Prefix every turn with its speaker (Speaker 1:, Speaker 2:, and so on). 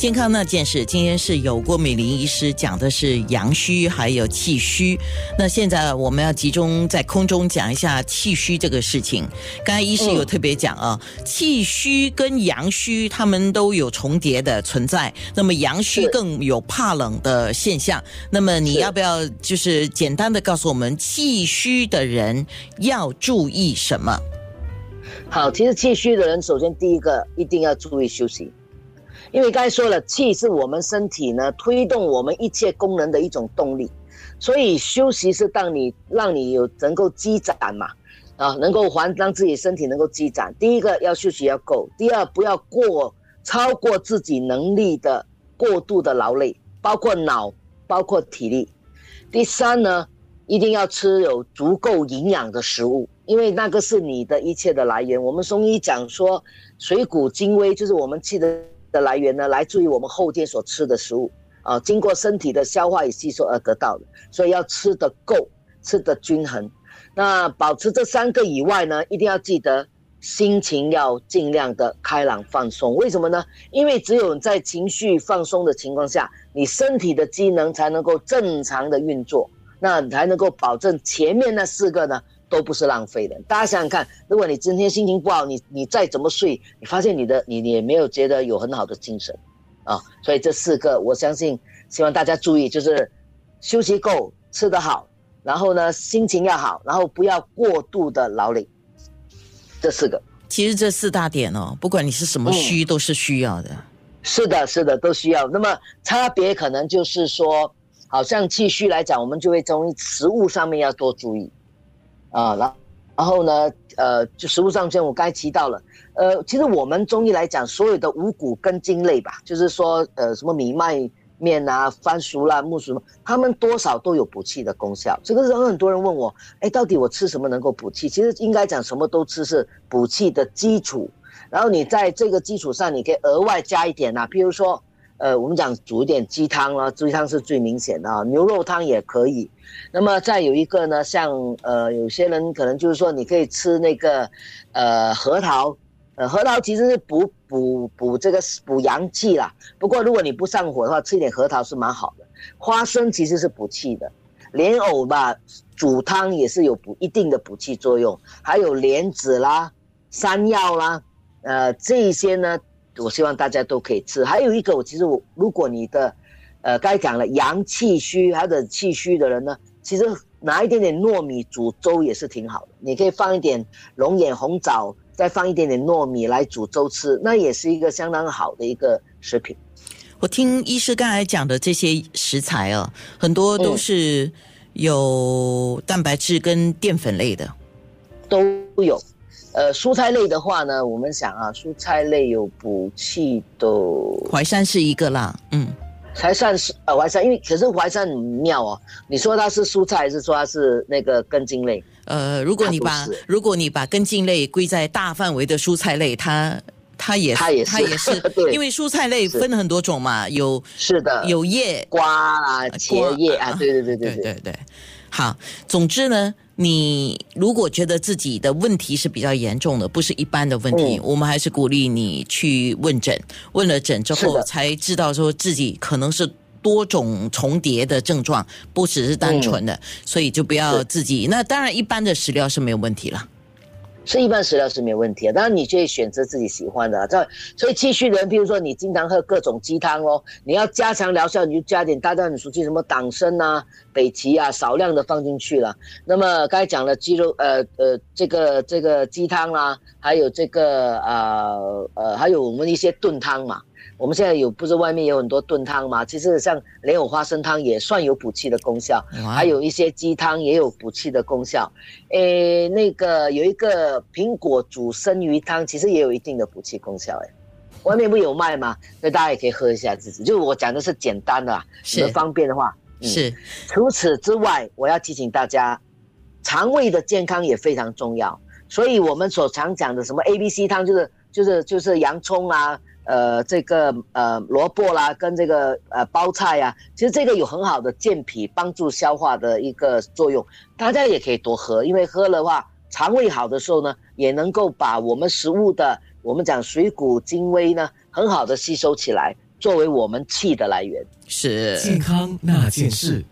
Speaker 1: 健康那件事，今天是有郭美玲医师讲的是阳虚还有气虚。那现在我们要集中在空中讲一下气虚这个事情。刚才医师有特别讲啊，气虚跟阳虚他们都有重叠的存在。那么阳虚更有怕冷的现象。那么你要不要就是简单的告诉我们，气虚的人要注意什么？
Speaker 2: 好，其实气虚的人，首先第一个一定要注意休息。因为刚才说了，气是我们身体呢推动我们一切功能的一种动力，所以休息是当你让你有能够积攒嘛，啊，能够还让自己身体能够积攒。第一个要休息要够，第二不要过超过自己能力的过度的劳累，包括脑，包括体力。第三呢，一定要吃有足够营养的食物，因为那个是你的一切的来源。我们中医讲说，水谷精微，就是我们气的。的来源呢，来自于我们后天所吃的食物啊，经过身体的消化与吸收而得到的，所以要吃得够，吃得均衡。那保持这三个以外呢，一定要记得心情要尽量的开朗放松。为什么呢？因为只有在情绪放松的情况下，你身体的机能才能够正常的运作，那才能够保证前面那四个呢。都不是浪费的。大家想想看，如果你今天心情不好，你你再怎么睡，你发现你的你你也没有觉得有很好的精神，啊，所以这四个我相信，希望大家注意，就是休息够，吃得好，然后呢心情要好，然后不要过度的劳累。这四个，
Speaker 1: 其实这四大点哦，不管你是什么虚，都是需要的。
Speaker 2: 是的，是的，都需要。那么差别可能就是说，好像气虚来讲，我们就会从食物上面要多注意。啊，然然后呢，呃，就食物上，像我刚才提到了，呃，其实我们中医来讲，所有的五谷根茎类吧，就是说，呃，什么米麦面啊、番薯啦、木薯，它们多少都有补气的功效。这个候很多人问我，哎，到底我吃什么能够补气？其实应该讲什么都吃是补气的基础，然后你在这个基础上，你可以额外加一点呐，比如说。呃，我们讲煮一点鸡汤啦，鸡汤是最明显的啊，牛肉汤也可以。那么再有一个呢，像呃，有些人可能就是说，你可以吃那个呃核桃，呃核桃其实是补补补这个补阳气啦。不过如果你不上火的话，吃一点核桃是蛮好的。花生其实是补气的，莲藕吧煮汤也是有补一定的补气作用。还有莲子啦、山药啦，呃这些呢。我希望大家都可以吃。还有一个，我其实我，如果你的，呃，该讲了阳气虚或者气虚的人呢，其实拿一点点糯米煮粥也是挺好的。你可以放一点龙眼红枣，再放一点点糯米来煮粥吃，那也是一个相当好的一个食品。
Speaker 1: 我听医师刚才讲的这些食材啊，很多都是有蛋白质跟淀粉类的，
Speaker 2: 都有。呃，蔬菜类的话呢，我们想啊，蔬菜类有补气的，
Speaker 1: 淮山是一个啦，嗯，
Speaker 2: 淮山是呃淮山，因为可是淮山很妙哦，你说它是蔬菜，还是说它是那个根茎类？
Speaker 1: 呃，如果你把如果你把根茎类归在大范围的蔬菜类，它它也
Speaker 2: 它也
Speaker 1: 它也是，因为蔬菜类分很多种嘛，有
Speaker 2: 是的，
Speaker 1: 有叶
Speaker 2: 瓜啊，茄叶啊，对对对对
Speaker 1: 对对对，好，总之呢。你如果觉得自己的问题是比较严重的，不是一般的问题，我们还是鼓励你去问诊。问了诊之后，才知道说自己可能是多种重叠的症状，不只是单纯的，所以就不要自己。那当然，一般的食疗是没有问题了。
Speaker 2: 吃一般食疗是没问题啊，当然你可以选择自己喜欢的。这所以气虚的人，比如说你经常喝各种鸡汤哦，你要加强疗效，你就加点大家很熟悉什么党参啊、北芪啊，少量的放进去了。那么刚才讲了鸡肉，呃呃，这个这个鸡汤啦，还有这个呃呃，还有我们一些炖汤嘛。我们现在有不是外面有很多炖汤嘛？其实像莲藕花生汤也算有补气的功效，还有一些鸡汤也有补气的功效。诶，那个有一个苹果煮生鱼汤，其实也有一定的补气功效。诶，外面不有卖吗？那大家也可以喝一下，自己。就我讲的是简单的，
Speaker 1: 是
Speaker 2: 方便的话
Speaker 1: 是。
Speaker 2: 除此之外，我要提醒大家，肠胃的健康也非常重要。所以我们所常讲的什么 A、B、C 汤，就是就是就是洋葱啊。呃这个呃萝卜啦，跟这个呃包菜呀、其实这个有很好的健脾、帮助消化的一个作用，大家也可以多喝，因为喝的话，肠胃好的时候呢，也能够把我们食物的我们讲水谷精微呢，很好的吸收起来，作为我们气的来源。
Speaker 1: 是
Speaker 3: 健康那件事。